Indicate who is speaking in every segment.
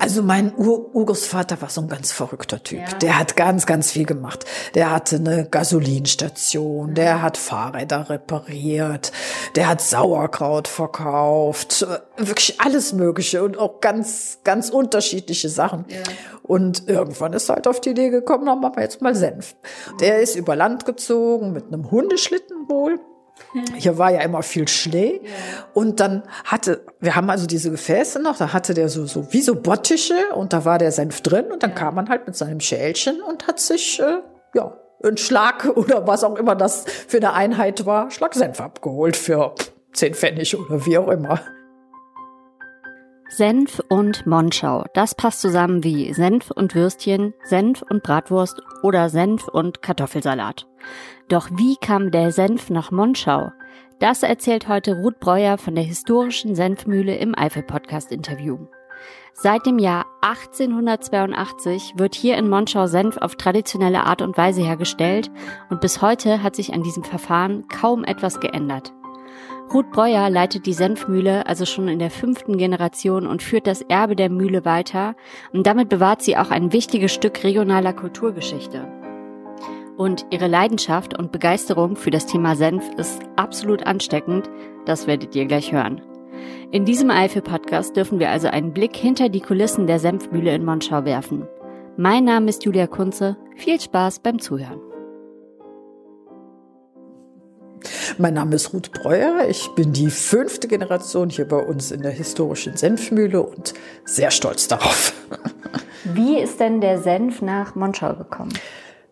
Speaker 1: Also mein Ur Urgroßvater war so ein ganz verrückter Typ. Ja. Der hat ganz, ganz viel gemacht. Der hatte eine Gasolinstation, der hat Fahrräder repariert, der hat Sauerkraut verkauft, wirklich alles Mögliche und auch ganz, ganz unterschiedliche Sachen. Ja. Und irgendwann ist er halt auf die Idee gekommen, dann machen wir jetzt mal Senf. Der ist über Land gezogen mit einem Hundeschlitten wohl. Hier war ja immer viel Schnee. Und dann hatte, wir haben also diese Gefäße noch, da hatte der so, so wie so Bottiche und da war der Senf drin und dann kam man halt mit seinem Schälchen und hat sich, äh, ja, einen Schlag oder was auch immer das für eine Einheit war, Schlag Senf abgeholt für zehn Pfennig oder wie auch immer.
Speaker 2: Senf und Monschau, das passt zusammen wie Senf und Würstchen, Senf und Bratwurst oder Senf und Kartoffelsalat. Doch wie kam der Senf nach Monschau? Das erzählt heute Ruth Breuer von der historischen Senfmühle im Eifel-Podcast-Interview. Seit dem Jahr 1882 wird hier in Monschau Senf auf traditionelle Art und Weise hergestellt und bis heute hat sich an diesem Verfahren kaum etwas geändert. Ruth Breuer leitet die Senfmühle also schon in der fünften Generation und führt das Erbe der Mühle weiter und damit bewahrt sie auch ein wichtiges Stück regionaler Kulturgeschichte. Und ihre Leidenschaft und Begeisterung für das Thema Senf ist absolut ansteckend, das werdet ihr gleich hören. In diesem Eifel-Podcast dürfen wir also einen Blick hinter die Kulissen der Senfmühle in Monschau werfen. Mein Name ist Julia Kunze. Viel Spaß beim Zuhören.
Speaker 1: Mein Name ist Ruth Breuer. Ich bin die fünfte Generation hier bei uns in der historischen Senfmühle und sehr stolz darauf.
Speaker 2: Wie ist denn der Senf nach Monschau gekommen?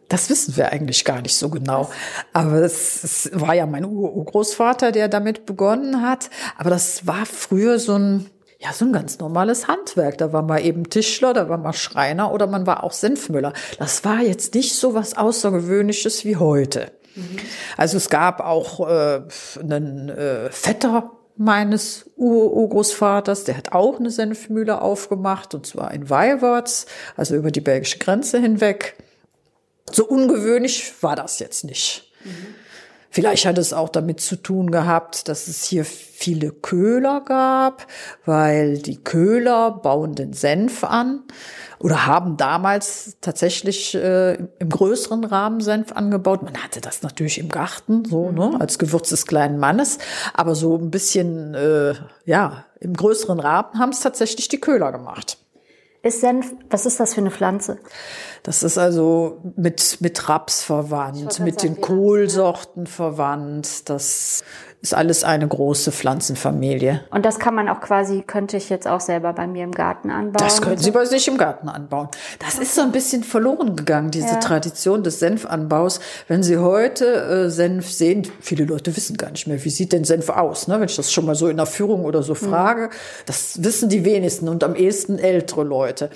Speaker 1: Das wissen wir eigentlich gar nicht so genau. Aber es, es war ja mein Urgroßvater, der damit begonnen hat. Aber das war früher so ein, ja, so ein ganz normales Handwerk. Da war man eben Tischler, da war man Schreiner oder man war auch Senfmüller. Das war jetzt nicht so was Außergewöhnliches wie heute. Also es gab auch äh, einen äh, Vetter meines Urgroßvaters, der hat auch eine Senfmühle aufgemacht, und zwar in Weiwarts, also über die belgische Grenze hinweg. So ungewöhnlich war das jetzt nicht. Mhm. Vielleicht hat es auch damit zu tun gehabt, dass es hier viele Köhler gab, weil die Köhler bauen den Senf an oder haben damals tatsächlich äh, im größeren Rahmen Senf angebaut. Man hatte das natürlich im Garten, so ne, mhm. als Gewürz des kleinen Mannes, aber so ein bisschen äh, ja im größeren Rahmen haben es tatsächlich die Köhler gemacht.
Speaker 2: Ist Senf, was ist das für eine Pflanze?
Speaker 1: Das ist also mit, mit Raps verwandt, mit den Kohlsorten verwandt. Das ist alles eine große Pflanzenfamilie.
Speaker 2: Und das kann man auch quasi, könnte ich jetzt auch selber bei mir im Garten anbauen?
Speaker 1: Das können Sie bei sich im Garten anbauen. Das ist so ein bisschen verloren gegangen, diese ja. Tradition des Senfanbaus. Wenn Sie heute äh, Senf sehen, viele Leute wissen gar nicht mehr, wie sieht denn Senf aus? Ne? Wenn ich das schon mal so in der Führung oder so hm. frage, mhm. das wissen die wenigsten und am ehesten ältere Leute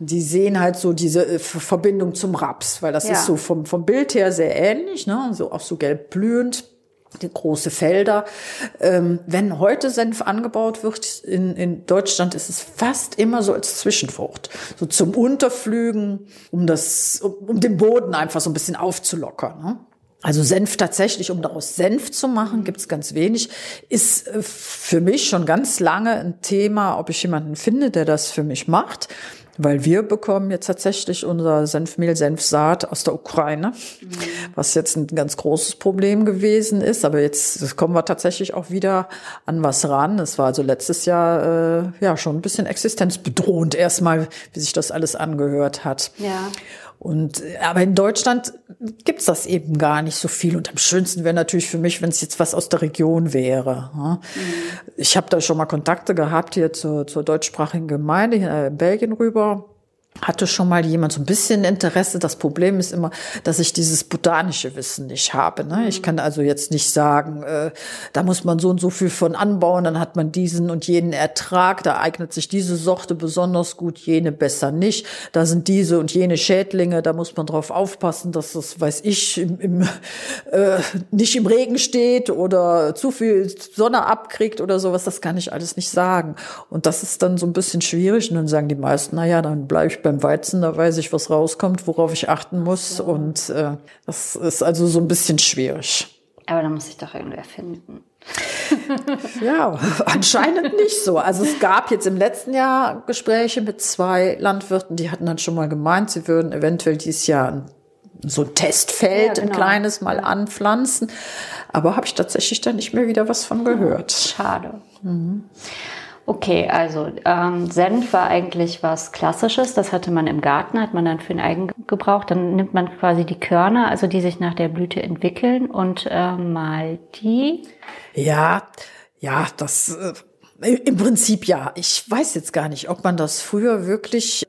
Speaker 1: die sehen halt so diese äh, Verbindung zum Raps, weil das ja. ist so vom, vom Bild her sehr ähnlich, ne? so auch so gelb blühend große Felder. Ähm, wenn heute Senf angebaut wird in, in Deutschland, ist es fast immer so als Zwischenfrucht, so zum Unterflügen, um das, um, um den Boden einfach so ein bisschen aufzulockern. Ne? Also Senf tatsächlich, um daraus Senf zu machen, gibt's ganz wenig. Ist äh, für mich schon ganz lange ein Thema, ob ich jemanden finde, der das für mich macht. Weil wir bekommen jetzt tatsächlich unser Senfmehl, Senfsaat aus der Ukraine, mhm. was jetzt ein ganz großes Problem gewesen ist. Aber jetzt kommen wir tatsächlich auch wieder an was ran. Es war also letztes Jahr äh, ja schon ein bisschen existenzbedrohend erstmal, wie sich das alles angehört hat.
Speaker 2: Ja.
Speaker 1: Und aber in Deutschland gibt's das eben gar nicht so viel. Und am schönsten wäre natürlich für mich, wenn es jetzt was aus der Region wäre. Mhm. Ich habe da schon mal Kontakte gehabt hier zur, zur deutschsprachigen Gemeinde hier in Belgien rüber hatte schon mal jemand so ein bisschen Interesse. Das Problem ist immer, dass ich dieses botanische Wissen nicht habe. Ne? Ich kann also jetzt nicht sagen, äh, da muss man so und so viel von anbauen, dann hat man diesen und jenen Ertrag, da eignet sich diese Sorte besonders gut, jene besser nicht. Da sind diese und jene Schädlinge, da muss man drauf aufpassen, dass das, weiß ich, im, im, äh, nicht im Regen steht oder zu viel Sonne abkriegt oder sowas. Das kann ich alles nicht sagen. Und das ist dann so ein bisschen schwierig. Und dann sagen die meisten, na ja, dann bleibe ich beim Weizen, da weiß ich, was rauskommt, worauf ich achten muss. Und äh, das ist also so ein bisschen schwierig.
Speaker 2: Aber da muss ich doch irgendwer finden.
Speaker 1: ja, anscheinend nicht so. Also es gab jetzt im letzten Jahr Gespräche mit zwei Landwirten, die hatten dann schon mal gemeint, sie würden eventuell dieses Jahr so ein Testfeld, ja, genau. ein kleines mal ja. anpflanzen. Aber habe ich tatsächlich dann nicht mehr wieder was von gehört.
Speaker 2: Schade. Mhm. Okay, also ähm, Senf war eigentlich was Klassisches. Das hatte man im Garten, hat man dann für den Eigengebrauch. Dann nimmt man quasi die Körner, also die sich nach der Blüte entwickeln und äh, malt die.
Speaker 1: Ja, ja, das äh, im Prinzip ja. Ich weiß jetzt gar nicht, ob man das früher wirklich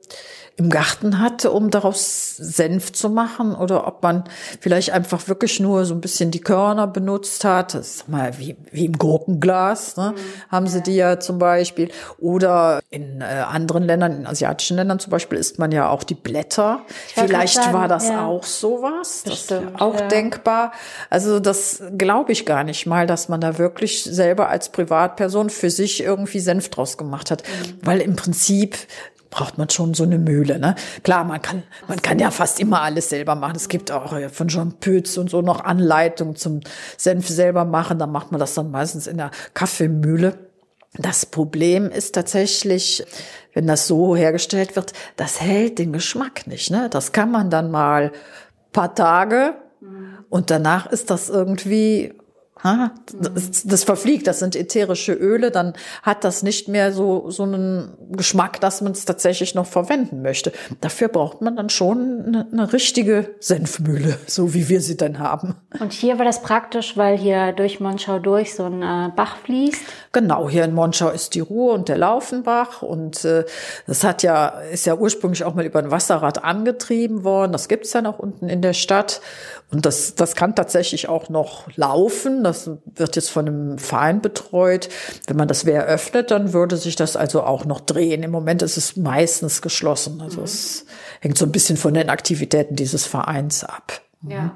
Speaker 1: im Garten hatte, um daraus Senf zu machen oder ob man vielleicht einfach wirklich nur so ein bisschen die Körner benutzt hat. Das ist mal wie, wie im Gurkenglas, ne? Mhm. haben sie die ja zum Beispiel. Oder in äh, anderen Ländern, in asiatischen Ländern zum Beispiel, isst man ja auch die Blätter. Vielleicht sagen, war das ja. auch sowas. Das Bestimmt, ist auch ja. denkbar. Also das glaube ich gar nicht mal, dass man da wirklich selber als Privatperson für sich irgendwie Senf draus gemacht hat. Mhm. Weil im Prinzip braucht man schon so eine Mühle. Ne? Klar, man kann, man kann ja fast immer alles selber machen. Es gibt auch äh, von Jean Pütz und so noch Anleitungen zum Senf selber machen. Da macht man das dann meistens in der Kaffeemühle. Das Problem ist tatsächlich, wenn das so hergestellt wird, das hält den Geschmack nicht. Ne? Das kann man dann mal paar Tage und danach ist das irgendwie das, das, verfliegt, das sind ätherische Öle, dann hat das nicht mehr so, so einen Geschmack, dass man es tatsächlich noch verwenden möchte. Dafür braucht man dann schon eine, eine richtige Senfmühle, so wie wir sie dann haben.
Speaker 2: Und hier war das praktisch, weil hier durch Monschau durch so ein äh, Bach fließt?
Speaker 1: Genau, hier in Monschau ist die Ruhr und der Laufenbach und äh, das hat ja, ist ja ursprünglich auch mal über ein Wasserrad angetrieben worden. Das gibt's ja noch unten in der Stadt. Und das, das kann tatsächlich auch noch laufen. Das wird jetzt von einem Verein betreut. Wenn man das Wehr öffnet, dann würde sich das also auch noch drehen. Im Moment ist es meistens geschlossen. Also mhm. es hängt so ein bisschen von den Aktivitäten dieses Vereins ab. Ja. Mhm.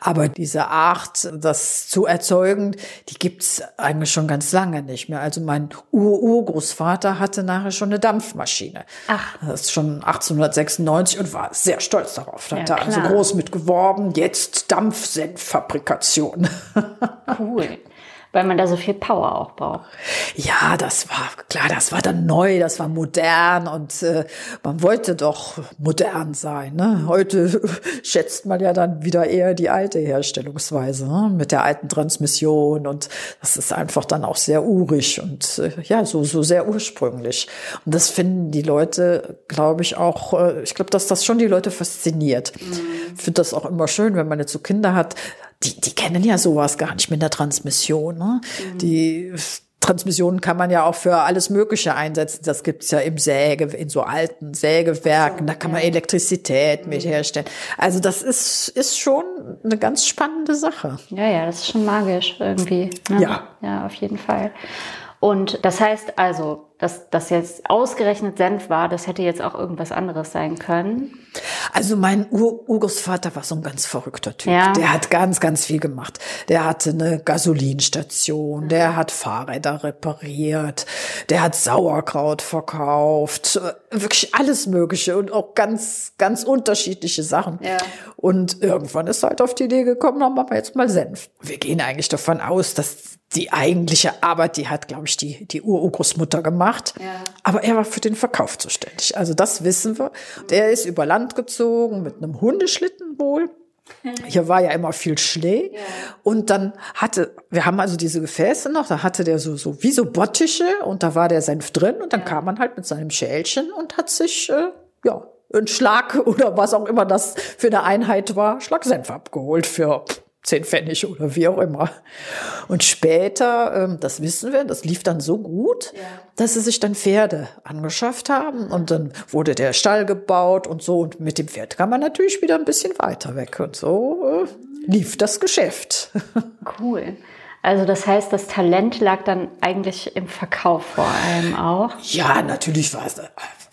Speaker 1: Aber diese Art, das zu erzeugen, die gibt's eigentlich schon ganz lange nicht mehr. Also mein Ur-Urgroßvater hatte nachher schon eine Dampfmaschine. Ach. Das ist schon 1896 und war sehr stolz darauf. Da ja, hat er also groß mit geworben, jetzt Dampfsenffabrikation.
Speaker 2: Cool weil man da so viel Power auch braucht.
Speaker 1: Ja, das war klar, das war dann neu, das war modern und äh, man wollte doch modern sein. Ne? Heute schätzt man ja dann wieder eher die alte Herstellungsweise ne? mit der alten Transmission und das ist einfach dann auch sehr urig und äh, ja, so, so sehr ursprünglich. Und das finden die Leute, glaube ich, auch, äh, ich glaube, dass das schon die Leute fasziniert. Mhm. Ich finde das auch immer schön, wenn man jetzt so Kinder hat, die, die kennen ja sowas gar nicht mit der Transmission. Ne? Mhm. Die Transmissionen kann man ja auch für alles Mögliche einsetzen. Das gibt's ja im Säge, in so alten Sägewerken, da kann man Elektrizität mit mhm. herstellen. Also das ist, ist schon eine ganz spannende Sache.
Speaker 2: Ja, ja, das ist schon magisch irgendwie. Ne? Ja. Ja, auf jeden Fall. Und das heißt also, dass das jetzt ausgerechnet Senf war, das hätte jetzt auch irgendwas anderes sein können.
Speaker 1: Also mein Ur Urgroßvater war so ein ganz verrückter Typ. Ja. Der hat ganz, ganz viel gemacht. Der hatte eine Gasolinstation, der hat Fahrräder repariert, der hat Sauerkraut verkauft, wirklich alles Mögliche und auch ganz, ganz unterschiedliche Sachen. Ja. Und irgendwann ist halt auf die Idee gekommen, dann machen wir jetzt mal Senf. Wir gehen eigentlich davon aus, dass die eigentliche Arbeit, die hat, glaube ich, die, die Urgroßmutter gemacht. Ja. Aber er war für den Verkauf zuständig. Also das wissen wir. Der ist über Land gezogen mit einem Hundeschlitten wohl. Hier war ja immer viel Schnee. Ja. Und dann hatte, wir haben also diese Gefäße noch, da hatte der so, so wie so Bottische und da war der Senf drin und dann ja. kam man halt mit seinem Schälchen und hat sich, äh, ja, einen Schlag oder was auch immer das für eine Einheit war, Schlag Senf abgeholt für zehn Pfennig oder wie auch immer. Und später, ähm, das wissen wir, das lief dann so gut, ja. dass sie sich dann Pferde angeschafft haben und dann wurde der Stall gebaut und so und mit dem Pferd kann man natürlich wieder ein bisschen weiter weg und so äh, lief das Geschäft.
Speaker 2: Cool. Also das heißt, das Talent lag dann eigentlich im Verkauf vor allem auch.
Speaker 1: Ja, natürlich war es,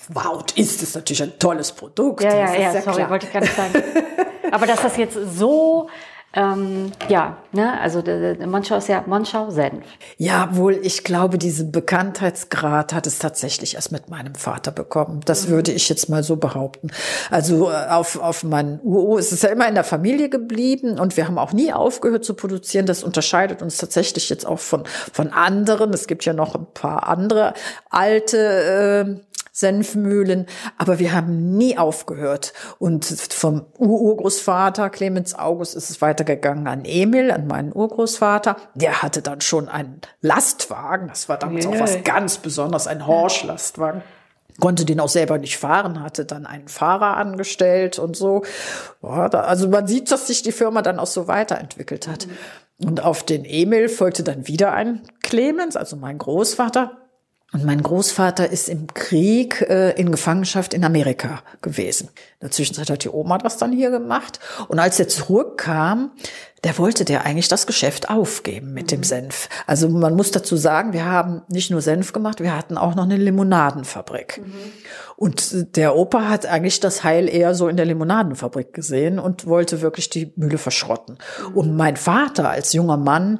Speaker 1: war und ist es natürlich ein tolles Produkt.
Speaker 2: Ja, ja, ja, sorry, klar. wollte ich gar nicht sagen. Aber dass das jetzt so Ähm, ja, ne, also Monschau ist ja Monschau Senf.
Speaker 1: Ja, wohl, ich glaube, diesen Bekanntheitsgrad hat es tatsächlich erst mit meinem Vater bekommen. Das mhm. würde ich jetzt mal so behaupten. Also äh, auf, auf meinen UO ist es ja immer in der Familie geblieben und wir haben auch nie aufgehört zu produzieren. Das unterscheidet uns tatsächlich jetzt auch von, von anderen. Es gibt ja noch ein paar andere alte äh, Senfmühlen, aber wir haben nie aufgehört. Und vom Urgroßvater Clemens August ist es weitergegangen an Emil, an meinen Urgroßvater. Der hatte dann schon einen Lastwagen, das war damals yeah. auch was ganz Besonderes, ein Horsch-Lastwagen konnte den auch selber nicht fahren, hatte dann einen Fahrer angestellt und so. Also man sieht, dass sich die Firma dann auch so weiterentwickelt hat. Und auf den Emil folgte dann wieder ein Clemens, also mein Großvater. Und mein Großvater ist im Krieg äh, in Gefangenschaft in Amerika gewesen. In der Zwischenzeit hat die Oma das dann hier gemacht. Und als er zurückkam, der wollte der eigentlich das Geschäft aufgeben mit dem Senf. Also man muss dazu sagen, wir haben nicht nur Senf gemacht, wir hatten auch noch eine Limonadenfabrik. Mhm. Und der Opa hat eigentlich das Heil eher so in der Limonadenfabrik gesehen und wollte wirklich die Mühle verschrotten. Mhm. Und mein Vater als junger Mann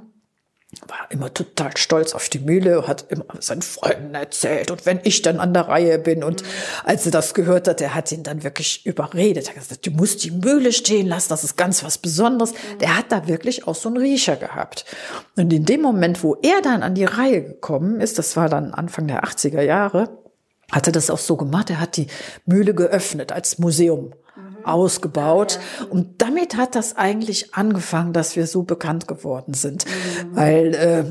Speaker 1: war immer total stolz auf die Mühle, hat immer seinen Freunden erzählt. Und wenn ich dann an der Reihe bin und mhm. als er das gehört hat, der hat ihn dann wirklich überredet. Er hat gesagt, du musst die Mühle stehen lassen, das ist ganz was Besonderes. Mhm. Der hat da wirklich auch so einen Riecher gehabt. Und in dem Moment, wo er dann an die Reihe gekommen ist, das war dann Anfang der 80er Jahre, hat er das auch so gemacht. Er hat die Mühle geöffnet als Museum ausgebaut. Und damit hat das eigentlich angefangen, dass wir so bekannt geworden sind. Mhm. Weil äh,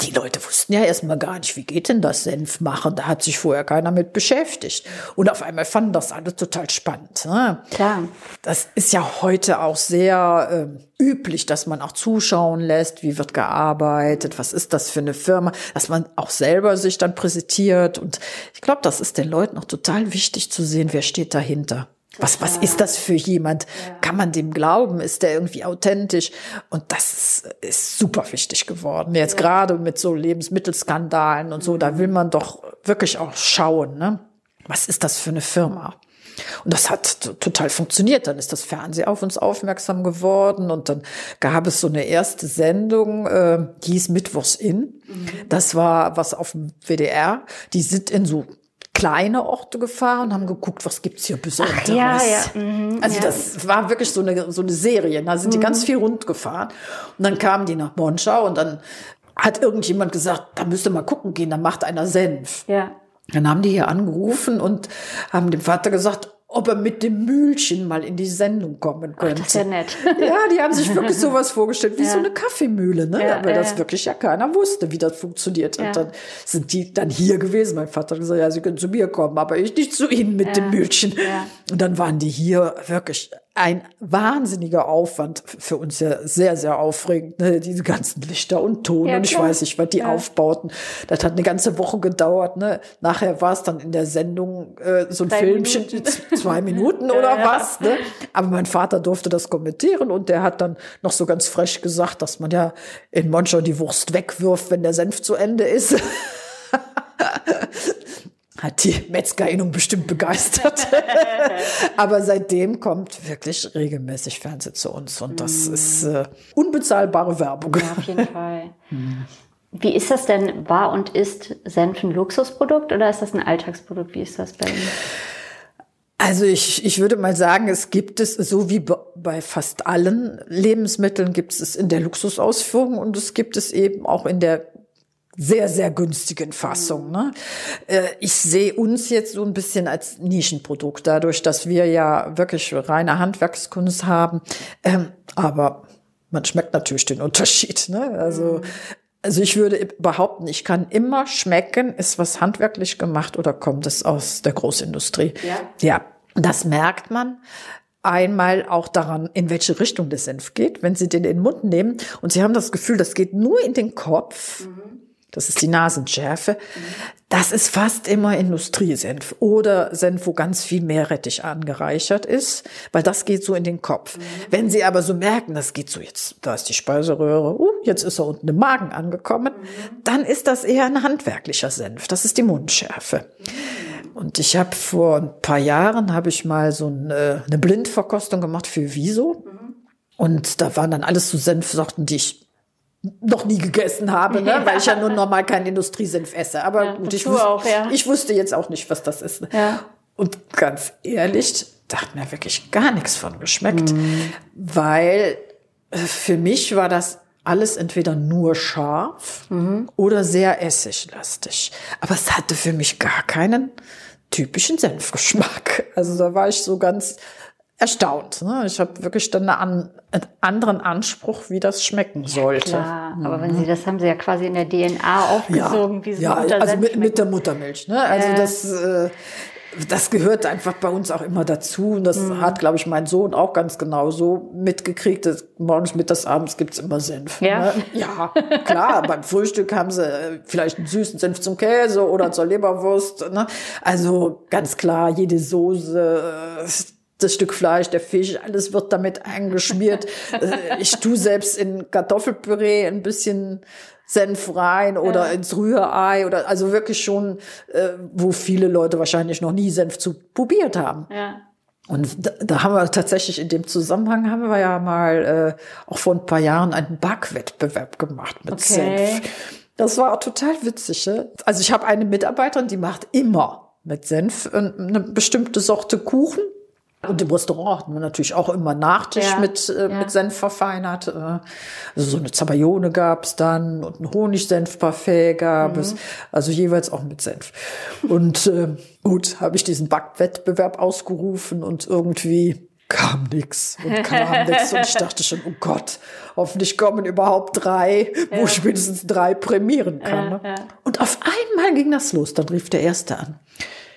Speaker 1: die Leute wussten ja erstmal gar nicht, wie geht denn das Senf machen? Da hat sich vorher keiner mit beschäftigt. Und auf einmal fanden das alle total spannend. Ne?
Speaker 2: Klar.
Speaker 1: Das ist ja heute auch sehr äh, üblich, dass man auch zuschauen lässt, wie wird gearbeitet, was ist das für eine Firma, dass man auch selber sich dann präsentiert. Und ich glaube, das ist den Leuten auch total wichtig zu sehen, wer steht dahinter. Was, was ist das für jemand? Ja. Kann man dem glauben? Ist der irgendwie authentisch? Und das ist, super wichtig geworden. Jetzt ja. gerade mit so Lebensmittelskandalen und so, mhm. da will man doch wirklich auch schauen, ne? Was ist das für eine Firma? Und das hat total funktioniert. Dann ist das Fernsehen auf uns aufmerksam geworden und dann gab es so eine erste Sendung, äh, die hieß Mittwochs in. Mhm. Das war was auf dem WDR. Die sind in so kleine Orte gefahren und haben geguckt, was gibt's hier Besonderes. Ach, ja, ja. Mhm, also ja. das war wirklich so eine, so eine Serie. Da sind mhm. die ganz viel rund gefahren. Und dann kamen die nach Monschau und dann hat irgendjemand gesagt, da müsst ihr mal gucken gehen, da macht einer Senf. Ja. Dann haben die hier angerufen und haben dem Vater gesagt, ob er mit dem Mühlchen mal in die Sendung kommen könnte. Ach, das ist ja nett. ja, die haben sich wirklich sowas vorgestellt, wie ja. so eine Kaffeemühle, ne? Ja, Aber das wirklich ja keiner wusste, wie das funktioniert. Und dann sind die dann hier gewesen. Mein Vater hat gesagt, ja, sie können zu mir kommen, aber ich nicht zu ihnen mit dem Mühlchen. Und dann waren die hier wirklich ein wahnsinniger Aufwand für uns ja sehr, sehr aufregend. Ne? Diese ganzen Lichter und Ton ja, und ich weiß nicht, was die ja. aufbauten. Das hat eine ganze Woche gedauert. Ne? Nachher war es dann in der Sendung äh, so ein Drei Filmchen, Minuten. zwei Minuten oder ja, was. Ne? Aber mein Vater durfte das kommentieren und der hat dann noch so ganz frech gesagt, dass man ja in Monschau die Wurst wegwirft, wenn der Senf zu Ende ist. hat die Metzgerinnung bestimmt begeistert. Aber seitdem kommt wirklich regelmäßig Fernsehen zu uns und das mm. ist äh, unbezahlbare Werbung.
Speaker 2: Ja, auf jeden Fall. Wie ist das denn? War und ist Senf ein Luxusprodukt oder ist das ein Alltagsprodukt? Wie ist das bei Ihnen?
Speaker 1: Also ich, ich würde mal sagen, es gibt es, so wie bei fast allen Lebensmitteln gibt es in der Luxusausführung und es gibt es eben auch in der sehr, sehr günstigen Fassung. Ne? Äh, ich sehe uns jetzt so ein bisschen als Nischenprodukt, dadurch, dass wir ja wirklich reine Handwerkskunst haben. Ähm, aber man schmeckt natürlich den Unterschied. Ne? Also, also ich würde behaupten, ich kann immer schmecken, ist was handwerklich gemacht oder kommt es aus der Großindustrie. Ja. Ja, das merkt man einmal auch daran, in welche Richtung der Senf geht, wenn Sie den in den Mund nehmen und Sie haben das Gefühl, das geht nur in den Kopf. Mhm das ist die Nasenschärfe. Das ist fast immer Industriesenf oder Senf, wo ganz viel Meerrettich angereichert ist, weil das geht so in den Kopf. Wenn Sie aber so merken, das geht so jetzt, da ist die Speiseröhre, uh, jetzt ist er unten im Magen angekommen, dann ist das eher ein handwerklicher Senf. Das ist die Mundschärfe. Und ich habe vor ein paar Jahren habe ich mal so eine, eine Blindverkostung gemacht für Wieso. Und da waren dann alles so Senfsorten, die ich noch nie gegessen habe, ne? weil ich ja nun normal keinen Industriesenf esse. Aber
Speaker 2: Ja,
Speaker 1: gut, ich, wus
Speaker 2: auch, ja.
Speaker 1: ich wusste jetzt auch nicht, was das ist. Ne?
Speaker 2: Ja.
Speaker 1: Und ganz ehrlich, da hat mir wirklich gar nichts von geschmeckt,
Speaker 2: Mhm.
Speaker 1: weil äh, für mich war das alles entweder nur scharf
Speaker 2: Mhm.
Speaker 1: oder sehr essiglastig. Aber es hatte für mich gar keinen typischen Senfgeschmack. Also da war ich so ganz erstaunt. Ne? Ich habe wirklich dann eine an, einen anderen Anspruch, wie das schmecken sollte.
Speaker 2: Klar, aber wenn Sie das haben Sie ja quasi in der DNA aufgesogen, wie so
Speaker 1: ja, also mit, mit der Muttermilch. Ne? Also
Speaker 2: Ja.
Speaker 1: das, äh, das gehört einfach bei uns auch immer dazu. Und das
Speaker 2: Mhm.
Speaker 1: hat, glaube ich, mein Sohn auch ganz genauso mitgekriegt. Das, morgens, mittags, abends gibt's immer Senf.
Speaker 2: Ja?
Speaker 1: Ne? Ja, klar. beim Frühstück haben sie äh, vielleicht einen süßen Senf zum Käse oder zur Leberwurst. Ne? Also ganz klar, jede Soße, äh, das Stück Fleisch, der Fisch, alles wird damit eingeschmiert. Ich tue selbst in Kartoffelpüree ein bisschen Senf rein oder ins Rührei oder also wirklich schon, äh, wo viele Leute wahrscheinlich noch nie Senf zu probiert haben.
Speaker 2: Ja.
Speaker 1: Und da, da haben wir tatsächlich in dem Zusammenhang haben wir ja mal äh, auch vor ein paar Jahren einen Backwettbewerb gemacht mit
Speaker 2: Okay.
Speaker 1: Senf. Das war total witzig. Ne? Also ich habe eine Mitarbeiterin, die macht immer mit Senf äh, eine bestimmte Sorte Kuchen. Und im Restaurant hatten wir natürlich auch immer Nachtisch
Speaker 2: Ja,
Speaker 1: mit, äh,
Speaker 2: ja.
Speaker 1: mit Senf verfeinert. Äh, also so eine Zabayone gab's dann und ein Honigsenfparfait gab es. Also jeweils auch mit Senf. Und äh, gut, habe ich diesen Backwettbewerb ausgerufen und irgendwie kam nix und kam nix. Und ich dachte schon, oh Gott, hoffentlich kommen überhaupt drei, wo ich mindestens drei prämieren kann. ne?
Speaker 2: ja.
Speaker 1: Und auf einmal ging das los. Dann rief der Erste an.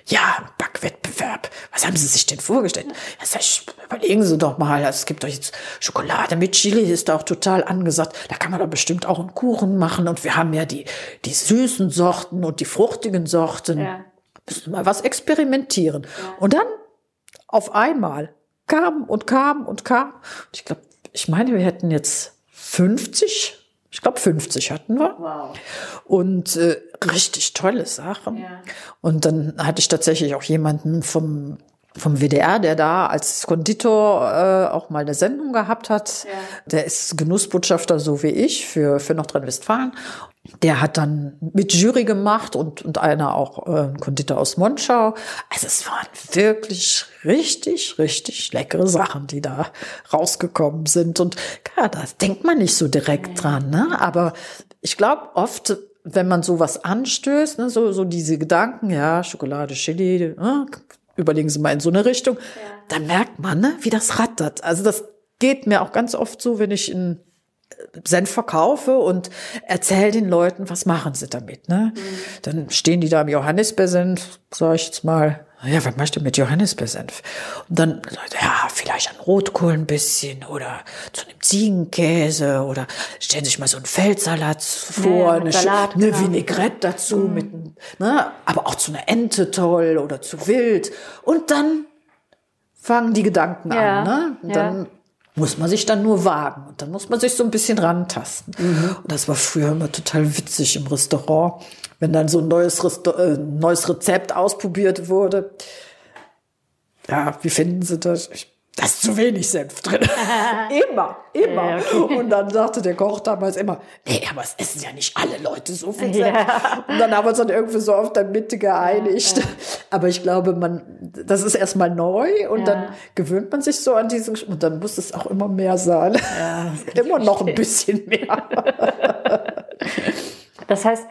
Speaker 1: Ja, Backwettbewerb. Was haben Sie sich denn vorgestellt? Ja, überlegen Sie doch mal. Es gibt doch jetzt Schokolade mit Chili, ist da auch total angesagt. Da kann man doch bestimmt auch einen Kuchen machen. Und wir haben ja die, die süßen Sorten und die fruchtigen Sorten.
Speaker 2: Ja.
Speaker 1: Müssen wir mal was experimentieren. Und dann auf einmal kam und kam und kam. Und ich glaube, ich meine, wir hätten jetzt 50. Ich glaube, 50 hatten wir.
Speaker 2: Wow.
Speaker 1: Und äh, richtig tolle Sachen.
Speaker 2: Ja.
Speaker 1: Und dann hatte ich tatsächlich auch jemanden vom vom WDR, der da als Konditor äh, auch mal eine Sendung gehabt hat. Der ist Genussbotschafter, so wie ich, für, für Nordrhein-Westfalen. Der hat dann mit Jury gemacht und, und einer auch äh, Konditor aus Monschau. Also es waren wirklich richtig, richtig leckere Sachen, die da rausgekommen sind. Und klar, da denkt man nicht so direkt dran. Ne? Aber ich glaube oft, wenn man sowas anstößt, ne, so, so diese Gedanken, ja, Schokolade, Chili, ne, überlegen Sie mal in so eine Richtung, dann merkt man, ne, wie das rattert. Also das geht mir auch ganz oft so, wenn ich einen Senf verkaufe und erzähle den Leuten, was machen sie damit. Ne? Dann stehen die da im Johannisbeersenf, sag ich jetzt mal, ja, was machst du mit Johannisbeersenf? Und dann, ja, vielleicht an Rotkohl ein bisschen oder zu einem Ziegenkäse oder stellen sich mal so einen Feldsalat vor,
Speaker 2: Ja, mit
Speaker 1: eine,
Speaker 2: Salat,
Speaker 1: eine
Speaker 2: genau.
Speaker 1: Vinaigrette dazu, mit, einem, ne, aber auch zu einer Ente toll oder zu wild. Und dann fangen die Gedanken
Speaker 2: Ja,
Speaker 1: an. Ne? Und
Speaker 2: ja.
Speaker 1: Dann muss man sich dann nur wagen und dann muss man sich so ein bisschen rantasten.
Speaker 2: Mhm.
Speaker 1: Und das war früher immer total witzig im Restaurant, wenn dann so ein neues, äh, neues Rezept ausprobiert wurde. Ja, wie finden Sie das? Ich, da ist zu wenig Senf drin. immer, immer. Und dann sagte der Koch damals immer, nee, aber es essen ja nicht alle Leute so viel Senf. Und dann haben wir uns dann irgendwie so auf der Mitte geeinigt. Aber ich glaube, man, das ist erstmal neu und dann gewöhnt man sich so an diesen, und dann muss es auch immer mehr sein. immer noch ein bisschen mehr.
Speaker 2: Das heißt,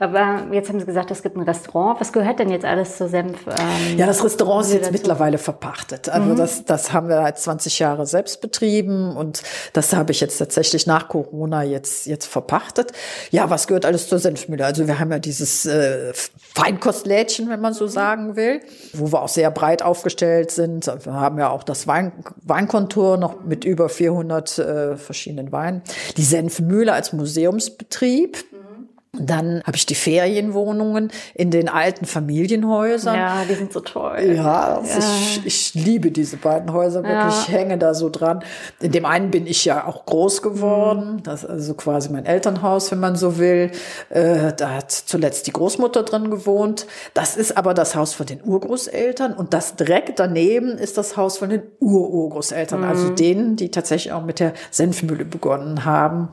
Speaker 2: aber jetzt haben Sie gesagt, es gibt ein Restaurant. Was gehört denn jetzt alles zu Senf? Ähm,
Speaker 1: Ja, das Restaurant ist jetzt
Speaker 2: dazu?
Speaker 1: mittlerweile verpachtet. Also das, das haben wir halt 20 Jahre selbst betrieben und das habe ich jetzt tatsächlich nach Corona jetzt, jetzt verpachtet. Ja, was gehört alles zur Senfmühle? Also wir haben ja dieses äh, Feinkostlädchen, wenn man so sagen will, wo wir auch sehr breit aufgestellt sind. Wir haben ja auch das Wein, Weinkontor noch mit über 400 äh, verschiedenen Weinen. Die Senfmühle als Museumsbetrieb. Dann habe ich die Ferienwohnungen in den alten Familienhäusern.
Speaker 2: Ja, die sind so toll.
Speaker 1: Ja, also ja. Ich, ich liebe diese beiden Häuser wirklich. Ja. Ich hänge da so dran. In dem einen bin ich ja auch groß geworden. Mhm. Das ist also quasi mein Elternhaus, wenn man so will. Äh, da hat zuletzt die Großmutter drin gewohnt. Das ist aber das Haus von den Urgroßeltern und das direkt daneben ist das Haus von den Ururgroßeltern, also mhm. also denen, die tatsächlich auch mit der Senfmühle begonnen haben.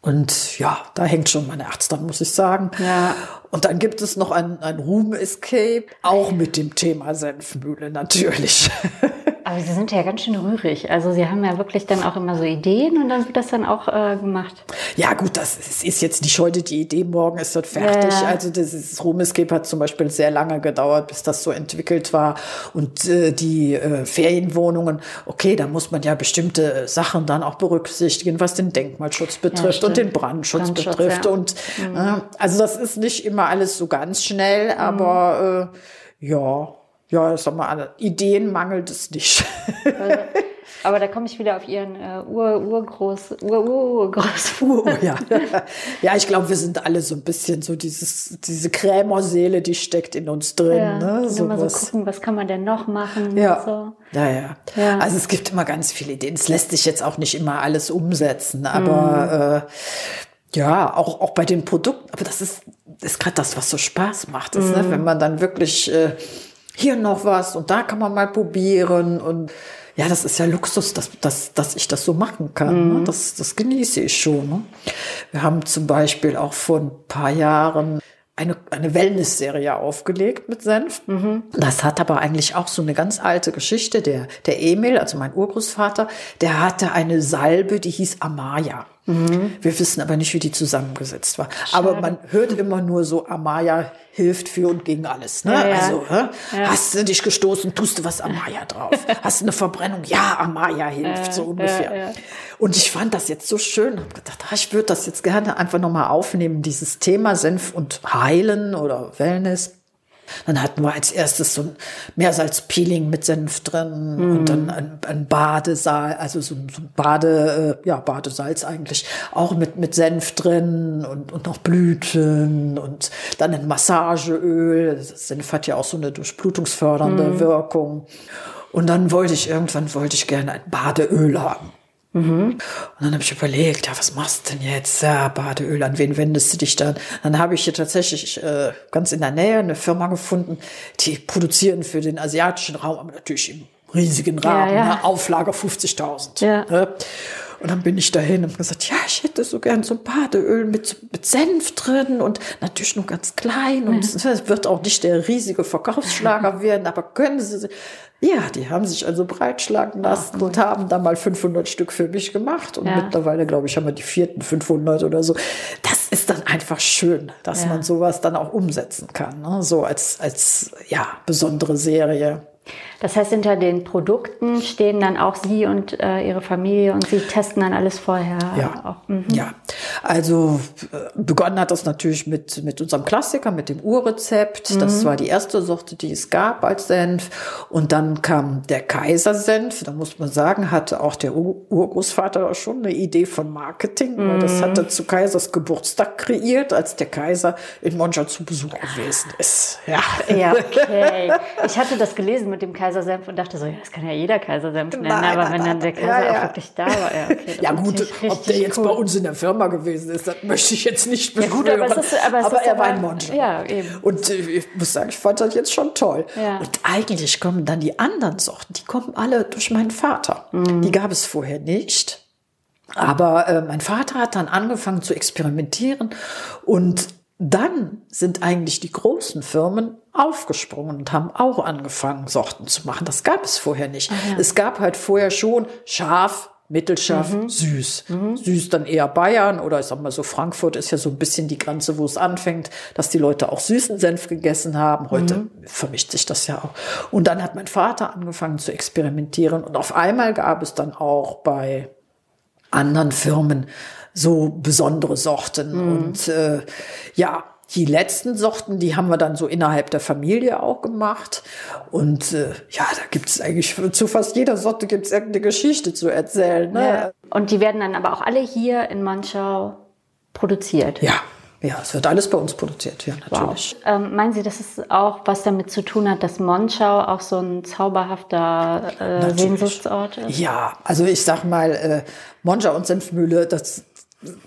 Speaker 1: Und ja, da hängt schon mein Herz dran, muss ich sagen. Ja. Und dann gibt es noch ein, ein Room Escape, auch mit dem Thema Senfmühle natürlich.
Speaker 2: Aber Sie sind ja ganz schön rührig. Also Sie haben ja wirklich dann auch immer so Ideen und dann wird das dann auch äh, gemacht.
Speaker 1: Ja gut, das ist, ist, jetzt nicht heute die Idee, morgen ist das fertig. Ja. Also das Room Escape hat zum Beispiel sehr lange gedauert, bis das so entwickelt war. Und äh, die äh, Ferienwohnungen, okay, da muss man ja bestimmte Sachen dann auch berücksichtigen, was den Denkmalschutz betrifft ja, und den Brandschutz, Brandschutz betrifft. Und mhm. äh, also das ist nicht immer alles so ganz schnell, aber mhm. äh, ja, ja, sag mal, Ideen mangelt es nicht.
Speaker 2: Also, aber da komme ich wieder auf Ihren äh, Ur, Urgroß, Ur, Urgroß. Ur,
Speaker 1: ja. ja, ich glaube, wir sind alle so ein bisschen so dieses, diese Krämerseele, die steckt in uns drin. Ja,
Speaker 2: ne? so immer so gucken, was kann man denn noch machen?
Speaker 1: Ja. So. ja, ja, ja. Also es gibt immer ganz viele Ideen. Es lässt sich jetzt auch nicht immer alles umsetzen, aber mhm. äh, ja, auch, auch bei den Produkten. Aber das ist, ist gerade das, was so Spaß macht, ist, ne? mhm. ne? wenn man dann wirklich äh, hier noch was und da kann man mal probieren und ja, das ist ja Luxus, dass, dass, dass ich das so machen kann. Ne? Mhm. Das, das genieße ich schon. Ne? Wir haben zum Beispiel auch vor ein paar Jahren eine, eine Wellness-Serie aufgelegt mit Senf. Mhm. Das hat aber eigentlich auch so eine ganz alte Geschichte. Der, der Emil, also mein Urgroßvater, der hatte eine Salbe, die hieß Amaya. Mhm. Wir wissen aber nicht, wie die zusammengesetzt war. Schade. Aber man hört immer nur so, Amaya hilft für und gegen alles. Ne? Ja, ja. Also, ja. hast du dich gestoßen, tust du was Amaya drauf. hast du eine Verbrennung? Ja, Amaya hilft, so ungefähr. Und ich fand das jetzt so schön. Hab gedacht, ah, ich würde das jetzt gerne einfach nochmal aufnehmen, dieses Thema Senf und Heilen oder Wellness. Dann hatten wir als erstes so ein Meersalzpeeling mit Senf drin mhm. und dann ein, ein Badesaal, also so, so ein Bade, äh, ja, Badesalz eigentlich, auch mit, mit Senf drin und, und noch Blüten und dann ein Massageöl. Senf hat ja auch so eine durchblutungsfördernde mhm. Wirkung. Und dann wollte ich irgendwann wollte ich gerne ein Badeöl haben. Mhm. Und dann habe ich überlegt, ja, was machst du denn jetzt? Ja, Badeöl, an wen wendest du dich dann? Dann habe ich hier tatsächlich äh, ganz in der Nähe eine Firma gefunden, die produzieren für den asiatischen Raum, aber natürlich im riesigen Rahmen, ja, ja. Ne? Auflage 50.000. Ja. Ne? Und dann bin ich dahin und gesagt, ja, ich hätte so gern so Badeöl mit, mit Senf drin und natürlich nur ganz klein und es wird auch nicht der riesige Verkaufsschlager werden, aber können Sie, ja, die haben sich also breitschlagen lassen Ach, und haben da mal 500 Stück für mich gemacht und ja. mittlerweile, glaube ich, haben wir die vierten 500 oder so. Das ist dann einfach schön, dass ja. man sowas dann auch umsetzen kann, ne? so als, als, ja, besondere Serie.
Speaker 2: Das heißt, hinter den Produkten stehen dann auch Sie und äh, Ihre Familie und Sie testen dann alles vorher.
Speaker 1: Ja, auch. Mhm. ja. also äh, begonnen hat das natürlich mit, mit unserem Klassiker, mit dem Urrezept. Mhm. Das war die erste Sorte, die es gab als Senf. Und dann kam der Kaisersenf. Da muss man sagen, hatte auch der Ur Urgroßvater schon eine Idee von Marketing. Mhm. Das hat er zu Kaisers Geburtstag kreiert, als der Kaiser in Monja zu Besuch gewesen ist.
Speaker 2: Ja, ja okay. Ich hatte das gelesen mit dem Kaiser Kaisersenf und dachte so, ja, das kann ja jeder Kaisersenf nennen, nein, aber wenn dann der Kaiser ja, ja. auch wirklich da war, ja, okay.
Speaker 1: ja gut, ob der jetzt cool. bei uns in der Firma gewesen ist, das möchte ich jetzt nicht beschwören. Ja, gut, aber, ist, aber, aber er war ein Monster. Ja, eben. Und äh, ich muss sagen, ich fand das jetzt schon toll. Und eigentlich kommen dann die anderen Sorten, die kommen alle durch meinen Vater. Mhm. Die gab es vorher nicht. Aber äh, mein Vater hat dann angefangen zu experimentieren und dann sind eigentlich die großen Firmen aufgesprungen und haben auch angefangen, Sorten zu machen. Das gab es vorher nicht. ja. Es gab halt vorher schon scharf, mittelscharf, mhm. süß. Mhm. Süß dann eher Bayern oder ich sag mal so Frankfurt ist ja so ein bisschen die Grenze, wo es anfängt, dass die Leute auch süßen Senf gegessen haben. Heute mhm. vermischt sich das ja auch. Und dann hat mein Vater angefangen zu experimentieren und auf einmal gab es dann auch bei anderen Firmen so besondere Sorten. Mhm. Und äh, ja, die letzten Sorten, die haben wir dann so innerhalb der Familie auch gemacht. Und äh, ja, da gibt es eigentlich zu fast jeder Sorte gibt es irgendeine Geschichte zu erzählen. Ne?
Speaker 2: Ja. Und die werden dann aber auch alle hier in Manschau produziert.
Speaker 1: Ja. Ja, es wird alles bei uns produziert, ja, natürlich.
Speaker 2: Wow. Ähm, meinen Sie, dass es auch was damit zu tun hat, dass Monschau auch so ein zauberhafter äh, Sehnsuchtsort ist?
Speaker 1: Ja, also ich sag mal, äh, Monschau und Senfmühle, das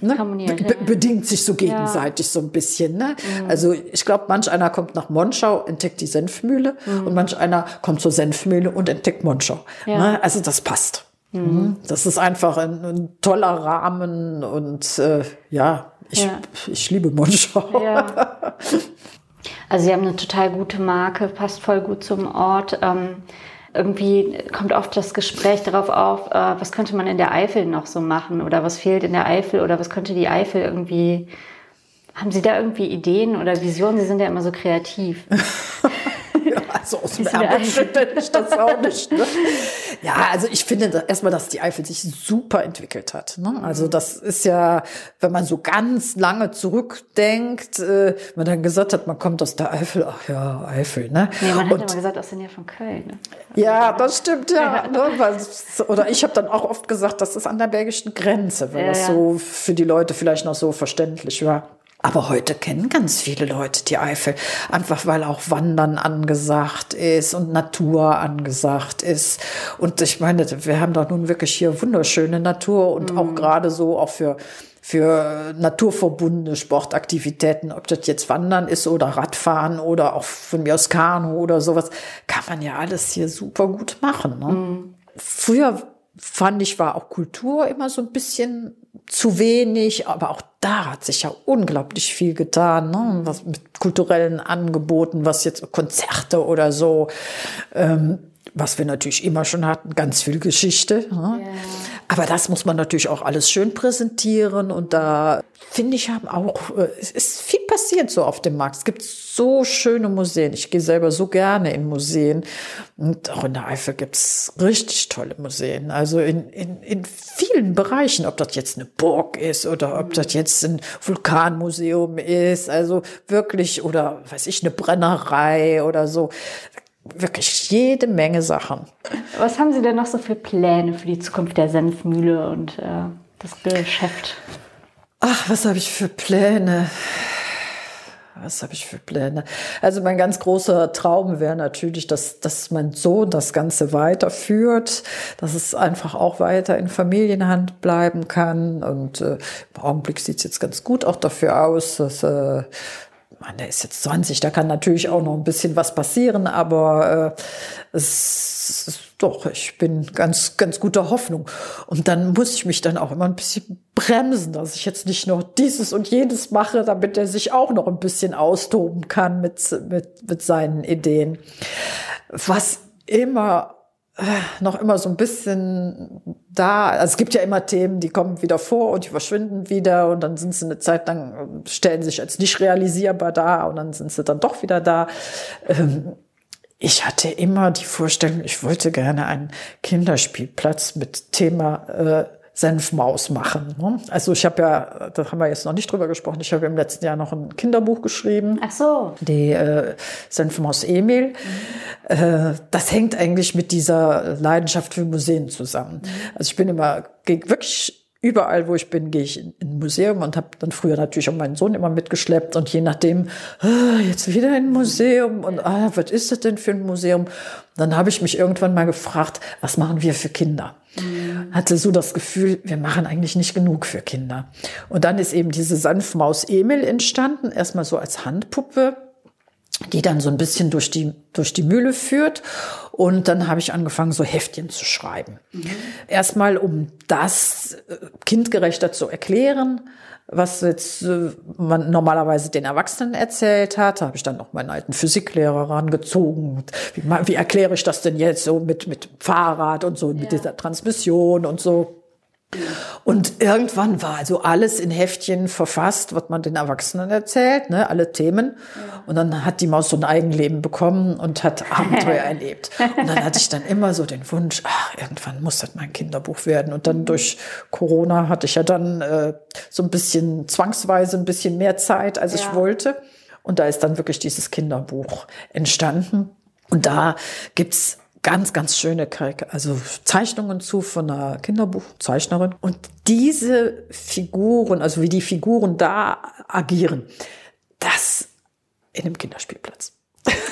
Speaker 1: ne, be bedingt sich so gegenseitig ja. so ein bisschen. Ne? Mhm. Also ich glaube, manch einer kommt nach Monschau, entdeckt die Senfmühle mhm. und manch einer kommt zur Senfmühle und entdeckt Monschau. Ja. Ne? Also das passt. Mhm. mhm. Das ist einfach ein, ein toller Rahmen und äh, ja, ich, ja. ich liebe Monschau.
Speaker 2: Also Sie haben eine total gute Marke, passt voll gut zum Ort. Ähm, irgendwie kommt oft das Gespräch darauf auf, äh, was könnte man in der Eifel noch so machen oder was fehlt in der Eifel oder was könnte die Eifel irgendwie. Haben Sie da irgendwie Ideen oder Visionen? Sie sind ja immer so kreativ.
Speaker 1: so aus dem Ärmel schütteln ich das auch nicht. Ne? Ja, also ich finde erstmal, dass die Eifel sich super entwickelt hat. Ne? Also das ist ja, wenn man so ganz lange zurückdenkt, äh, man dann gesagt hat, man kommt aus der Eifel, ach ja, Eifel. Ne?
Speaker 2: Nee, man hat Und, immer gesagt, aus der Nähe von Köln. Ne?
Speaker 1: Ja, das stimmt, ja. Ne? Oder ich habe dann auch oft gesagt, das ist an der belgischen Grenze, weil ja, das so für die Leute vielleicht noch so verständlich war. Aber heute kennen ganz viele Leute die Eifel, einfach weil auch Wandern angesagt ist und Natur angesagt ist. Und ich meine, wir haben da nun wirklich hier wunderschöne Natur und mhm. auch gerade so auch für für naturverbundene Sportaktivitäten, ob das jetzt Wandern ist oder Radfahren oder auch von mir aus Kanu oder sowas, kann man ja alles hier super gut machen. Ne? Mhm. Früher fand ich, war auch Kultur immer so ein bisschen zu wenig, aber auch da hat sich ja unglaublich viel getan, ne? was mit kulturellen Angeboten, was jetzt Konzerte oder so, ähm, was wir natürlich immer schon hatten, ganz viel Geschichte. Ne? Yeah. Aber das muss man natürlich auch alles schön präsentieren und da finde ich haben auch äh, es ist viel passiert so auf dem Markt. Es gibt so schöne Museen. Ich gehe selber so gerne in Museen und auch in der Eifel gibt's richtig tolle Museen. Also in, in, in vielen Bereichen, ob das jetzt eine Burg ist oder ob das jetzt ein Vulkanmuseum ist, also wirklich oder weiß ich eine Brennerei oder so wirklich jede Menge Sachen.
Speaker 2: Was haben Sie denn noch so für Pläne für die Zukunft der Senfmühle und äh, das Geschäft?
Speaker 1: Ach, was habe ich für Pläne? Was habe ich für Pläne? Also mein ganz großer Traum wäre natürlich, dass, dass mein Sohn das Ganze weiterführt, dass es einfach auch weiter in Familienhand bleiben kann. Und äh, im Augenblick sieht es jetzt ganz gut auch dafür aus, dass äh, man, der ist jetzt 20, da kann natürlich auch noch ein bisschen was passieren, aber äh, es doch, ich bin ganz, ganz guter Hoffnung. Und dann muss ich mich dann auch immer ein bisschen bremsen, dass ich jetzt nicht noch dieses und jenes mache, damit er sich auch noch ein bisschen austoben kann mit, mit, mit seinen Ideen. Was immer noch immer so ein bisschen da. Also es gibt ja immer Themen, die kommen wieder vor und die verschwinden wieder und dann sind sie eine Zeit lang, stellen sich als nicht realisierbar da und dann sind sie dann doch wieder da. Ähm, ich hatte immer die Vorstellung, ich wollte gerne einen Kinderspielplatz mit Thema äh, Senfmaus machen. Ne? Also ich habe ja, da haben wir jetzt noch nicht drüber gesprochen, ich habe im letzten Jahr noch ein Kinderbuch geschrieben.
Speaker 2: Ach so.
Speaker 1: Die äh, Senfmaus Emil. Mhm. Äh, das hängt eigentlich mit dieser Leidenschaft für Museen zusammen. Mhm. Also ich bin immer wirklich überall, wo ich bin, gehe ich in ein Museum und habe dann früher natürlich auch meinen Sohn immer mitgeschleppt und je nachdem, ah, jetzt wieder ein Museum und ah, was ist das denn für ein Museum? Dann habe ich mich irgendwann mal gefragt, was machen wir für Kinder? Mhm. Hatte so das Gefühl, wir machen eigentlich nicht genug für Kinder. Und dann ist eben diese Sanftmaus Emil entstanden, erstmal so als Handpuppe die dann so ein bisschen durch die, durch die Mühle führt. Und dann habe ich angefangen, so Heftchen zu schreiben. Mhm. Erstmal, um das äh, kindgerechter zu erklären, was jetzt äh, man normalerweise den Erwachsenen erzählt hat. Da habe ich dann noch meinen alten Physiklehrer rangezogen. Wie, wie erkläre ich das denn jetzt so mit, mit Fahrrad und so, ja. mit dieser Transmission und so. Und irgendwann war also alles in Heftchen verfasst, was man den Erwachsenen erzählt, ne, alle Themen. Und dann hat die Maus so ein Eigenleben bekommen und hat Abenteuer erlebt. Und dann hatte ich dann immer so den Wunsch, ach, irgendwann muss das mein Kinderbuch werden. Und dann durch Corona hatte ich ja dann äh, so ein bisschen zwangsweise ein bisschen mehr Zeit, als ja. ich wollte. Und da ist dann wirklich dieses Kinderbuch entstanden. Und da gibt's ganz, ganz schöne also Zeichnungen zu von einer Kinderbuchzeichnerin. Und diese Figuren, also wie die Figuren da agieren, das in einem Kinderspielplatz.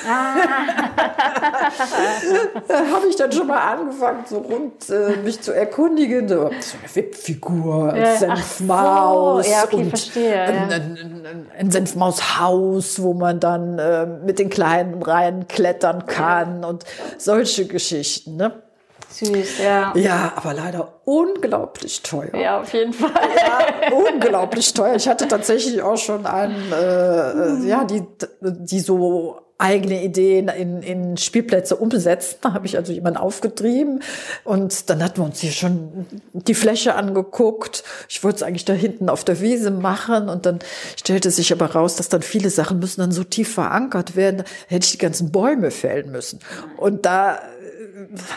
Speaker 1: Ah. da habe ich dann schon mal angefangen, so rund äh, mich zu erkundigen. So, eine Webfigur, ja, Senfmaus.
Speaker 2: So, ja, okay, und verstehe. Ein,
Speaker 1: ein, ein, ein Senfmaushaus, wo man dann äh, mit den Kleinen rein klettern kann und solche Geschichten. Ne?
Speaker 2: Süß, ja.
Speaker 1: Ja, aber leider unglaublich teuer.
Speaker 2: Ja, auf jeden Fall.
Speaker 1: Ja, unglaublich teuer. Ich hatte tatsächlich auch schon einen, äh, äh ja, die, die so eigene Ideen in, in Spielplätze umsetzen. Da habe ich also jemanden aufgetrieben und dann hatten wir uns hier schon die Fläche angeguckt. Ich wollte es eigentlich da hinten auf der Wiese machen und dann stellte sich aber raus, dass dann viele Sachen müssen dann so tief verankert werden. Hätte ich die ganzen Bäume fällen müssen. Und da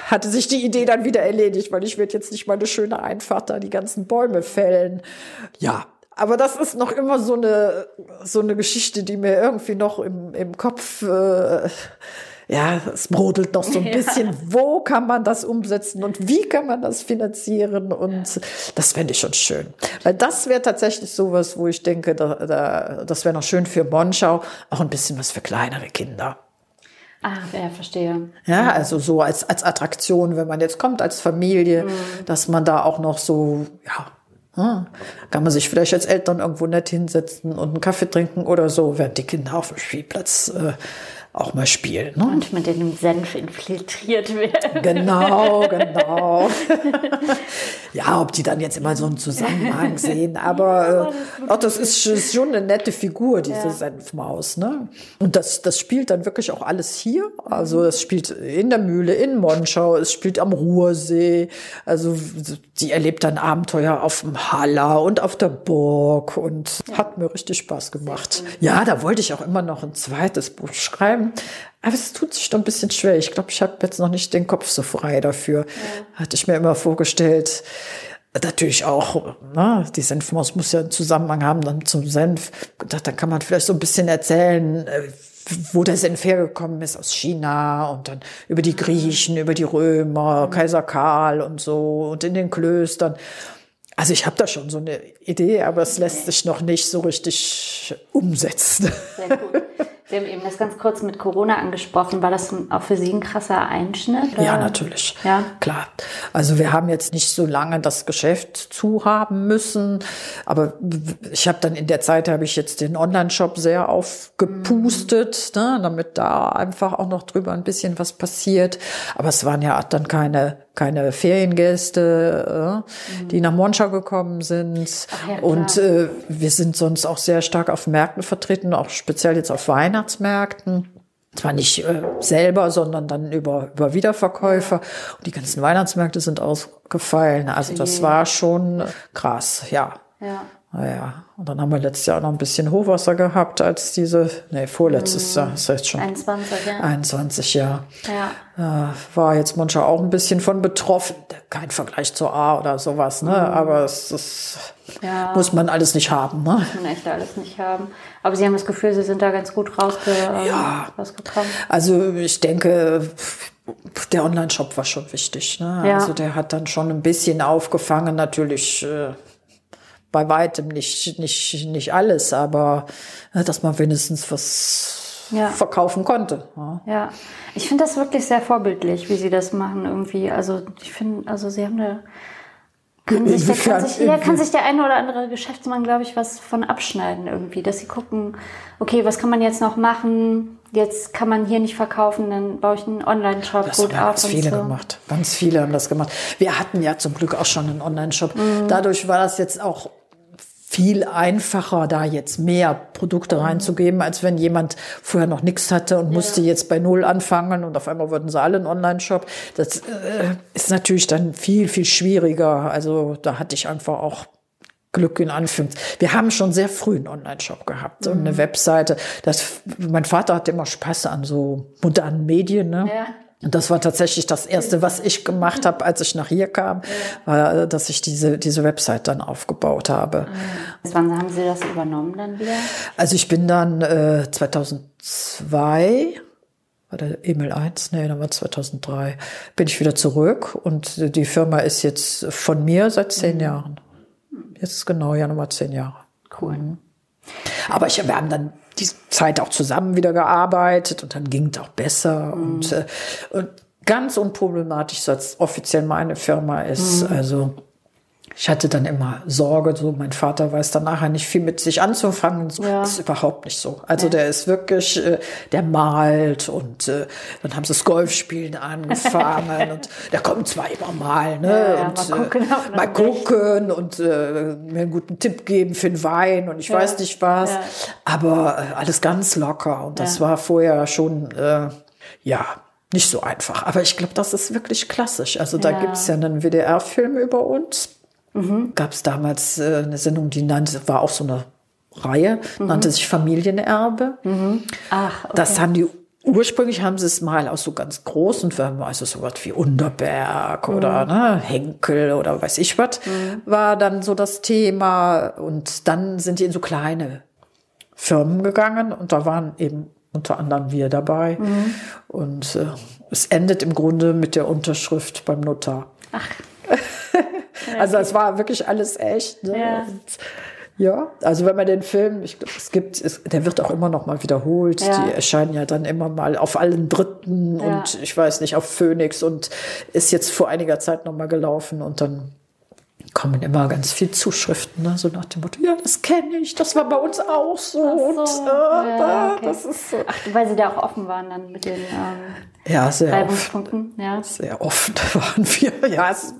Speaker 1: hatte sich die Idee dann wieder erledigt, weil ich werde jetzt nicht mal eine schöne Einfahrt da die ganzen Bäume fällen. Ja, aber das ist noch immer so eine, so eine Geschichte, die mir irgendwie noch im, im Kopf, äh, ja, es brodelt noch so ein bisschen. Ja. Wo kann man das umsetzen und wie kann man das finanzieren? Und das fände ich schon schön. Weil das wäre tatsächlich sowas, wo ich denke, da, da, das wäre noch schön für Monschau, auch ein bisschen was für kleinere Kinder.
Speaker 2: Ah, ja, verstehe.
Speaker 1: Ja, also so als, als Attraktion, wenn man jetzt kommt als Familie, mhm. dass man da auch noch so, ja, hm, kann man sich vielleicht als Eltern irgendwo nett hinsetzen und einen Kaffee trinken oder so, während die Kinder auf dem Spielplatz äh, auch mal spielen. Ne?
Speaker 2: Und mit dem Senf infiltriert werden.
Speaker 1: Genau, genau. ja, ob die dann jetzt immer so einen Zusammenhang sehen, aber äh, auch das ist schon eine nette Figur, diese ja. Senfmaus. Ne? Und das, das spielt dann wirklich auch alles hier. Also es spielt in der Mühle, in Monschau, es spielt am Ruhrsee. Also sie erlebt dann Abenteuer auf dem Haller und auf der Burg und ja. hat mir richtig Spaß gemacht. Ja, da wollte ich auch immer noch ein zweites Buch schreiben aber es tut sich doch ein bisschen schwer. Ich glaube, ich habe jetzt noch nicht den Kopf so frei dafür. Ja. Hatte ich mir immer vorgestellt. Natürlich auch, ne, die Senfmaus muss ja einen Zusammenhang haben dann zum Senf. Da, kann man vielleicht so ein bisschen erzählen, äh, wo der Senf hergekommen ist, aus China und dann über die Griechen, über die Römer, Kaiser Karl und so und in den Klöstern. Also ich habe da schon so eine Idee, aber es lässt sich noch nicht so richtig umsetzen.
Speaker 2: Sehr gut. Sie haben eben das ganz kurz mit Corona angesprochen. War das auch für Sie ein krasser Einschnitt?
Speaker 1: Oder? Ja, natürlich. Ja. Klar. Also wir haben jetzt nicht so lange das Geschäft zu haben müssen, aber ich habe dann in der Zeit habe ich jetzt den Online-Shop sehr aufgepustet, mhm. ne, damit da einfach auch noch drüber ein bisschen was passiert. Aber es waren ja dann keine keine Feriengäste, äh, mhm. die nach Monschau gekommen sind. Ja, und äh, wir sind sonst auch sehr stark auf Märkten vertreten, auch speziell jetzt auf Weihnachtsmärkten. Zwar nicht äh, selber, sondern dann über, über Wiederverkäufer. Und die ganzen Weihnachtsmärkte sind ausgefallen. Also das war schon krass, ja. Ja. Naja, und dann haben wir letztes Jahr noch ein bisschen Hochwasser gehabt, als diese, nee, vorletztes Jahr, das heißt schon
Speaker 2: 21, ja.
Speaker 1: 21 Jahre. Ja. Äh, war jetzt Monschau auch ein bisschen von betroffen. Kein Vergleich zur A oder sowas, ne? Mhm. Aber es ist, ja. muss man alles nicht haben, ne?
Speaker 2: Muss man echt alles nicht haben. Aber Sie haben das Gefühl, Sie sind da ganz gut rausge ja. rausgekommen.
Speaker 1: Also ich denke, der Online-Shop war schon wichtig. Ne? Ja. Also der hat dann schon ein bisschen aufgefangen, natürlich. Äh, bei weitem nicht, nicht, nicht alles, aber äh, dass man wenigstens was ja. verkaufen konnte.
Speaker 2: Ja, ja. ich finde das wirklich sehr vorbildlich, wie sie das machen irgendwie. Also ich finde, also sie haben da kann sich, der, kann, sich, ja, kann sich der eine oder andere Geschäftsmann, glaube ich, was von abschneiden irgendwie, dass sie gucken, okay, was kann man jetzt noch machen? Jetzt kann man hier nicht verkaufen, dann baue ich einen Online-Shop
Speaker 1: gut haben auf. Ganz viele so. gemacht. Ganz viele haben das gemacht. Wir hatten ja zum Glück auch schon einen Online-Shop. Mhm. Dadurch war das jetzt auch viel einfacher, da jetzt mehr Produkte reinzugeben, als wenn jemand vorher noch nichts hatte und ja. musste jetzt bei Null anfangen und auf einmal wurden sie alle einen Online-Shop. Das äh, ist natürlich dann viel, viel schwieriger. Also da hatte ich einfach auch Glück in Anführungszeichen. Wir haben schon sehr früh einen Online-Shop gehabt mhm. und eine mhm. Webseite. Das, mein Vater hatte immer Spaß an so modernen Medien. Ne? Ja. Und das war tatsächlich das Erste, was ich gemacht habe, als ich nach hier kam, war, dass ich diese, diese Website dann aufgebaut habe.
Speaker 2: Wann haben Sie das übernommen dann wieder?
Speaker 1: Also ich bin dann äh, 2002 War der Emil 1? Nee, dann war 2003. Bin ich wieder zurück und die Firma ist jetzt von mir seit zehn mhm. Jahren. Jetzt ist genau ja nochmal zehn Jahre.
Speaker 2: Cool. Mhm.
Speaker 1: Aber ich, wir haben dann die Zeit auch zusammen wieder gearbeitet und dann ging es auch besser mhm. und, äh, und ganz unproblematisch, als offiziell meine Firma ist. Mhm. Also ich hatte dann immer Sorge, so mein Vater weiß dann nachher nicht viel mit sich anzufangen. So, ja. ist überhaupt nicht so. Also ja. der ist wirklich, äh, der malt und äh, dann haben sie das Golfspielen angefangen und der kommt zwar immer mal, ne? Ja, und mal gucken, äh, mal gucken und äh, mir einen guten Tipp geben für den Wein und ich weiß nicht was. Aber äh, alles ganz locker und das war vorher schon, äh, ja, nicht so einfach. Aber ich glaube, das ist wirklich klassisch. Also da gibt es ja einen WDR-Film über uns Mhm. Gab es damals äh, eine Sendung, die nannte, war auch so eine Reihe, mhm. nannte sich Familienerbe. Mhm. Ach, okay. Das haben die Ursprünglich haben sie es mal aus so ganz großen Firmen, also so was wie Unterberg mhm. oder ne, Henkel oder weiß ich was, mhm. war dann so das Thema. Und dann sind die in so kleine Firmen gegangen und da waren eben unter anderem wir dabei. Mhm. Und äh, es endet im Grunde mit der Unterschrift beim Notar. Ach. also es war wirklich alles echt. Ne? Ja. ja. also wenn man den Film, ich glaube, es gibt, es, der wird auch immer noch mal wiederholt. Ja. Die erscheinen ja dann immer mal auf allen Dritten ja. und ich weiß nicht, auf Phoenix und ist jetzt vor einiger Zeit noch mal gelaufen und dann kommen immer ganz viel Zuschriften, ne? so nach dem Motto, ja, das kenne ich, das war bei uns auch so. so. Und, äh,
Speaker 2: ja, okay. das ist so. Ach, weil sie da auch offen waren dann mit den ähm,
Speaker 1: ja, sehr offen. Ja. Sehr offen waren wir. Ja, es,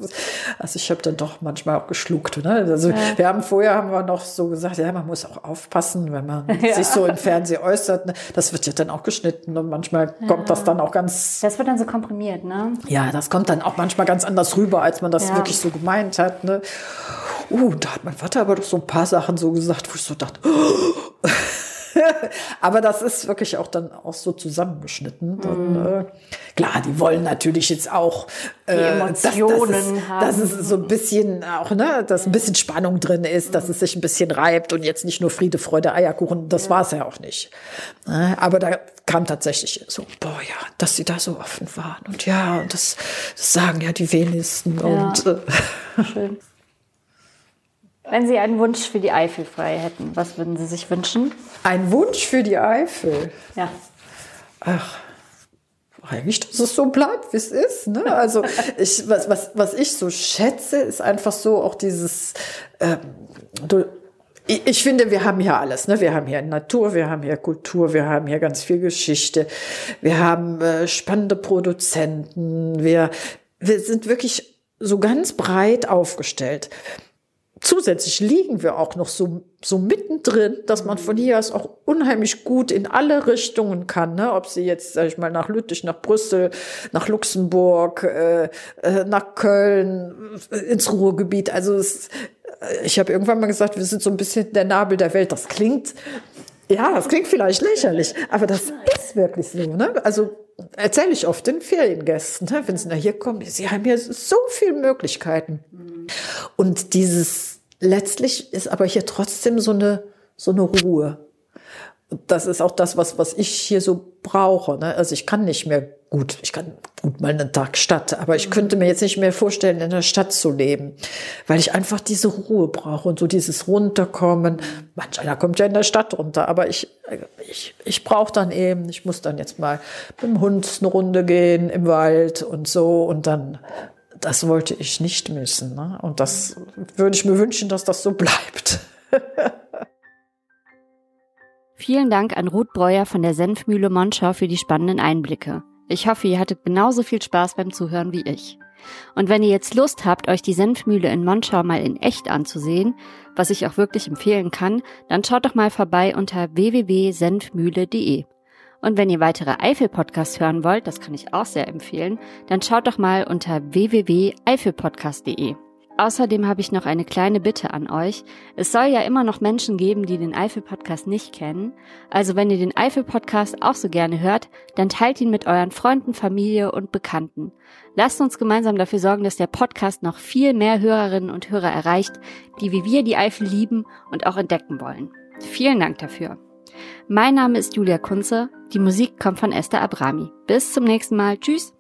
Speaker 1: also ich habe dann doch manchmal auch geschluckt. Ne? Also ja. wir haben vorher haben wir noch so gesagt, ja, man muss auch aufpassen, wenn man ja. sich so im Fernsehen äußert. Ne? Das wird ja dann auch geschnitten und manchmal kommt das dann auch ganz.
Speaker 2: Das wird dann so komprimiert, ne?
Speaker 1: Ja, das kommt dann auch manchmal ganz anders rüber, als man das wirklich so gemeint hat. Ne? Uh, da hat mein Vater aber doch so ein paar Sachen so gesagt, wo ich so dachte, oh. Aber das ist wirklich auch dann auch so zusammengeschnitten. Dann, mm. äh, klar, die wollen natürlich jetzt auch
Speaker 2: äh, die Emotionen dass, dass, es,
Speaker 1: haben. dass es so ein bisschen auch, ne, dass ein bisschen Spannung drin ist, dass es sich ein bisschen reibt und jetzt nicht nur Friede, Freude, Eierkuchen. Das ja. war es ja auch nicht. Ne, aber da kam tatsächlich so, boah, ja, dass sie da so offen waren und ja, das, das sagen ja die wenigsten ja. und äh,
Speaker 2: schön. Wenn Sie einen Wunsch für die Eifel frei hätten, was würden Sie sich wünschen?
Speaker 1: Ein Wunsch für die Eifel?
Speaker 2: Ja.
Speaker 1: Ach, eigentlich, dass es so bleibt, wie es ist. Ne? Also ich, was, was, was ich so schätze, ist einfach so auch dieses, ähm, du, ich, ich finde, wir haben hier alles. Ne? Wir haben hier Natur, wir haben hier Kultur, wir haben hier ganz viel Geschichte, wir haben äh, spannende Produzenten, wir, wir sind wirklich so ganz breit aufgestellt zusätzlich liegen wir auch noch so, so mittendrin, dass man von hier aus auch unheimlich gut in alle Richtungen kann. Ne? Ob sie jetzt, sag ich mal, nach Lüttich, nach Brüssel, nach Luxemburg, äh, äh nach Köln, äh, ins Ruhrgebiet. Also es, äh, ich habe irgendwann mal gesagt, wir sind so ein bisschen der Nabel der Welt. Das klingt, ja, das klingt vielleicht lächerlich, aber das ist wirklich so. Ne? Also erzähle ich oft den Feriengästen, ne? wenn sie nach hier kommen, sie haben hier so viele Möglichkeiten. Und dieses letztlich ist aber hier trotzdem so eine, so eine Ruhe. Das ist auch das, was, was ich hier so brauche. Ne? Also ich kann nicht mehr gut, ich kann gut mal einen Tag Stadt, aber ich könnte mir jetzt nicht mehr vorstellen, in der Stadt zu leben, weil ich einfach diese Ruhe brauche und so dieses Runterkommen. Manch einer kommt ja in der Stadt runter, aber ich, ich, ich brauche dann eben, ich muss dann jetzt mal mit dem Hund eine Runde gehen im Wald und so und dann das wollte ich nicht müssen. Ne? Und das würde ich mir wünschen, dass das so bleibt.
Speaker 2: Vielen Dank an Ruth Breuer von der Senfmühle Monschau für die spannenden Einblicke. Ich hoffe, ihr hattet genauso viel Spaß beim Zuhören wie ich. Und wenn ihr jetzt Lust habt, euch die Senfmühle in Monschau mal in echt anzusehen, was ich auch wirklich empfehlen kann, dann schaut doch mal vorbei unter www.senfmühle.de. Und wenn ihr weitere Eifel-Podcasts hören wollt, das kann ich auch sehr empfehlen, dann schaut doch mal unter www.eifelpodcast.de. Außerdem habe ich noch eine kleine Bitte an euch. Es soll ja immer noch Menschen geben, die den Eifel-Podcast nicht kennen. Also wenn ihr den Eifel-Podcast auch so gerne hört, dann teilt ihn mit euren Freunden, Familie und Bekannten. Lasst uns gemeinsam dafür sorgen, dass der Podcast noch viel mehr Hörerinnen und Hörer erreicht, die wie wir die Eifel lieben und auch entdecken wollen. Vielen Dank dafür. Mein Name ist Julia Kunze. Die Musik kommt von Esther Abrami. Bis zum nächsten Mal. Tschüss.